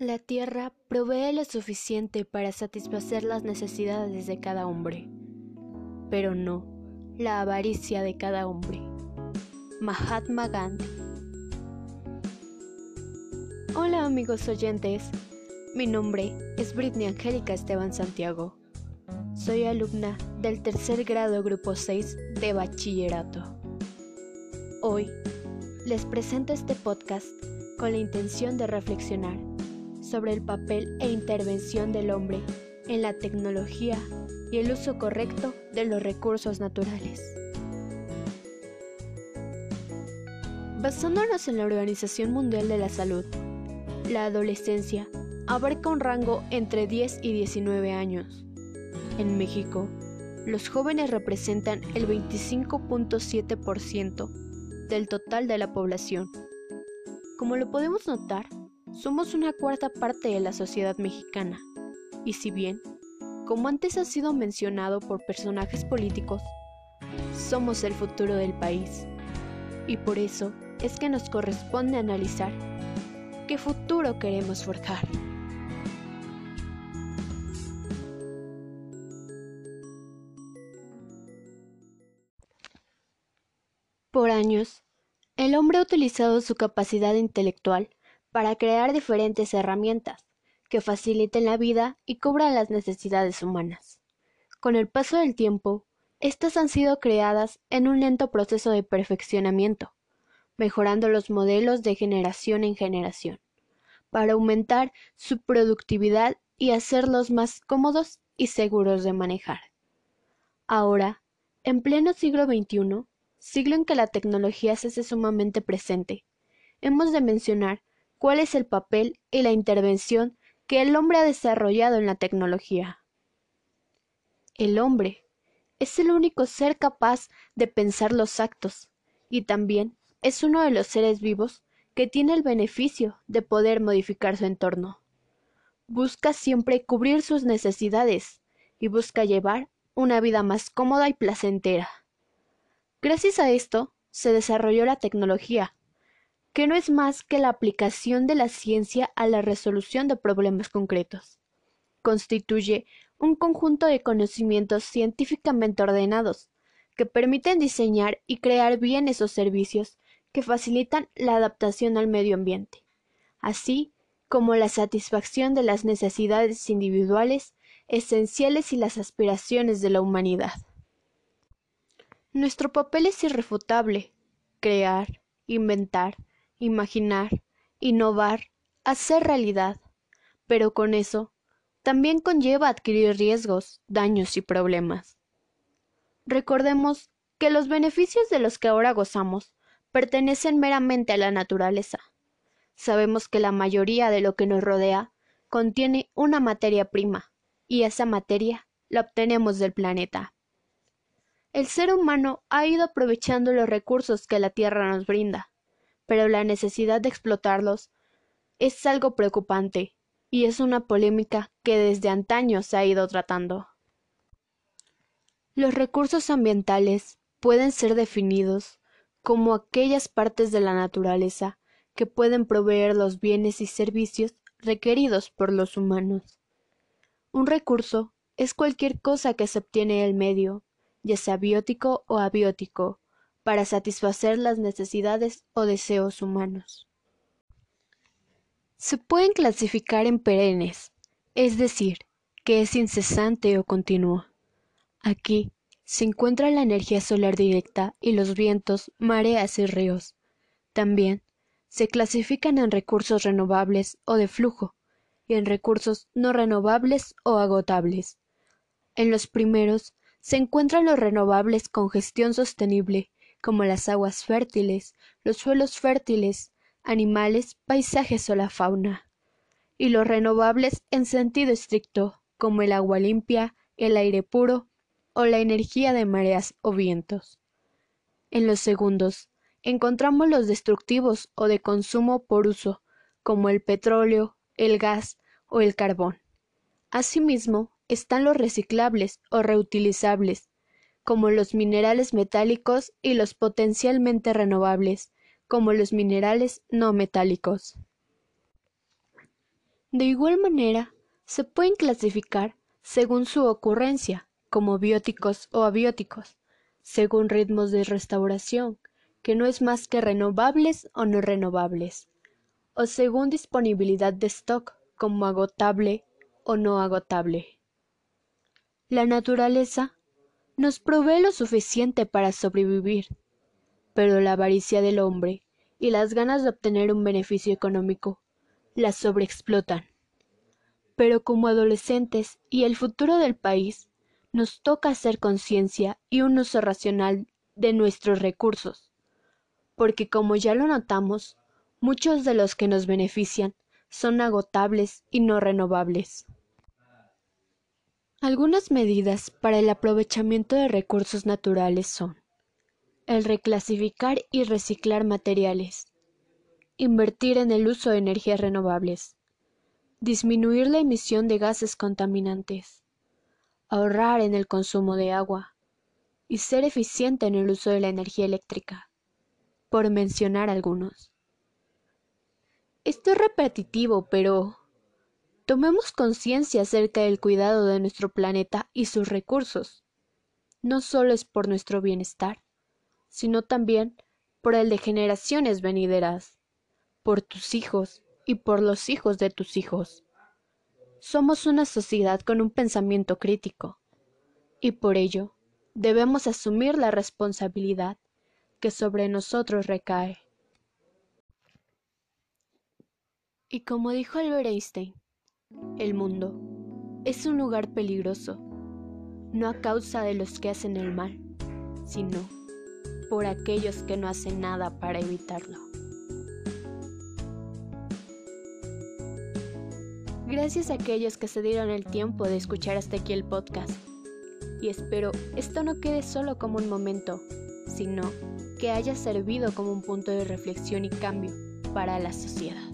La tierra provee lo suficiente para satisfacer las necesidades de cada hombre, pero no la avaricia de cada hombre. Mahatma Gandhi Hola amigos oyentes, mi nombre es Britney Angélica Esteban Santiago. Soy alumna del tercer grado grupo 6 de bachillerato. Hoy les presento este podcast con la intención de reflexionar sobre el papel e intervención del hombre en la tecnología y el uso correcto de los recursos naturales. Basándonos en la Organización Mundial de la Salud, la adolescencia abarca un rango entre 10 y 19 años. En México, los jóvenes representan el 25.7% del total de la población. Como lo podemos notar, somos una cuarta parte de la sociedad mexicana, y si bien, como antes ha sido mencionado por personajes políticos, somos el futuro del país, y por eso es que nos corresponde analizar qué futuro queremos forjar. Por años, el hombre ha utilizado su capacidad intelectual para crear diferentes herramientas que faciliten la vida y cubran las necesidades humanas. Con el paso del tiempo, estas han sido creadas en un lento proceso de perfeccionamiento, mejorando los modelos de generación en generación, para aumentar su productividad y hacerlos más cómodos y seguros de manejar. Ahora, en pleno siglo XXI, siglo en que la tecnología se hace sumamente presente, hemos de mencionar cuál es el papel y la intervención que el hombre ha desarrollado en la tecnología. El hombre es el único ser capaz de pensar los actos y también es uno de los seres vivos que tiene el beneficio de poder modificar su entorno. Busca siempre cubrir sus necesidades y busca llevar una vida más cómoda y placentera. Gracias a esto se desarrolló la tecnología, que no es más que la aplicación de la ciencia a la resolución de problemas concretos. Constituye un conjunto de conocimientos científicamente ordenados, que permiten diseñar y crear bienes o servicios que facilitan la adaptación al medio ambiente, así como la satisfacción de las necesidades individuales esenciales y las aspiraciones de la humanidad. Nuestro papel es irrefutable, crear, inventar, imaginar, innovar, hacer realidad. Pero con eso también conlleva adquirir riesgos, daños y problemas. Recordemos que los beneficios de los que ahora gozamos pertenecen meramente a la naturaleza. Sabemos que la mayoría de lo que nos rodea contiene una materia prima, y esa materia la obtenemos del planeta. El ser humano ha ido aprovechando los recursos que la Tierra nos brinda, pero la necesidad de explotarlos es algo preocupante y es una polémica que desde antaño se ha ido tratando. Los recursos ambientales pueden ser definidos como aquellas partes de la naturaleza que pueden proveer los bienes y servicios requeridos por los humanos. Un recurso es cualquier cosa que se obtiene del medio, ya sea biótico o abiótico, para satisfacer las necesidades o deseos humanos. Se pueden clasificar en perennes, es decir, que es incesante o continuo. Aquí se encuentra la energía solar directa y los vientos, mareas y ríos. También se clasifican en recursos renovables o de flujo y en recursos no renovables o agotables. En los primeros se encuentran los renovables con gestión sostenible como las aguas fértiles, los suelos fértiles, animales, paisajes o la fauna, y los renovables en sentido estricto, como el agua limpia, el aire puro o la energía de mareas o vientos. En los segundos, encontramos los destructivos o de consumo por uso, como el petróleo, el gas o el carbón. Asimismo, están los reciclables o reutilizables, como los minerales metálicos y los potencialmente renovables, como los minerales no metálicos. De igual manera, se pueden clasificar según su ocurrencia, como bióticos o abióticos, según ritmos de restauración, que no es más que renovables o no renovables, o según disponibilidad de stock, como agotable o no agotable. La naturaleza nos provee lo suficiente para sobrevivir, pero la avaricia del hombre y las ganas de obtener un beneficio económico la sobreexplotan. Pero como adolescentes y el futuro del país, nos toca hacer conciencia y un uso racional de nuestros recursos, porque como ya lo notamos, muchos de los que nos benefician son agotables y no renovables. Algunas medidas para el aprovechamiento de recursos naturales son el reclasificar y reciclar materiales, invertir en el uso de energías renovables, disminuir la emisión de gases contaminantes, ahorrar en el consumo de agua y ser eficiente en el uso de la energía eléctrica, por mencionar algunos. Esto es repetitivo, pero tomemos conciencia acerca del cuidado de nuestro planeta y sus recursos. No solo es por nuestro bienestar, sino también por el de generaciones venideras, por tus hijos y por los hijos de tus hijos. Somos una sociedad con un pensamiento crítico, y por ello debemos asumir la responsabilidad que sobre nosotros recae. Y como dijo Albert Einstein, el mundo es un lugar peligroso, no a causa de los que hacen el mal, sino por aquellos que no hacen nada para evitarlo. Gracias a aquellos que se dieron el tiempo de escuchar hasta aquí el podcast. Y espero esto no quede solo como un momento, sino que haya servido como un punto de reflexión y cambio para la sociedad.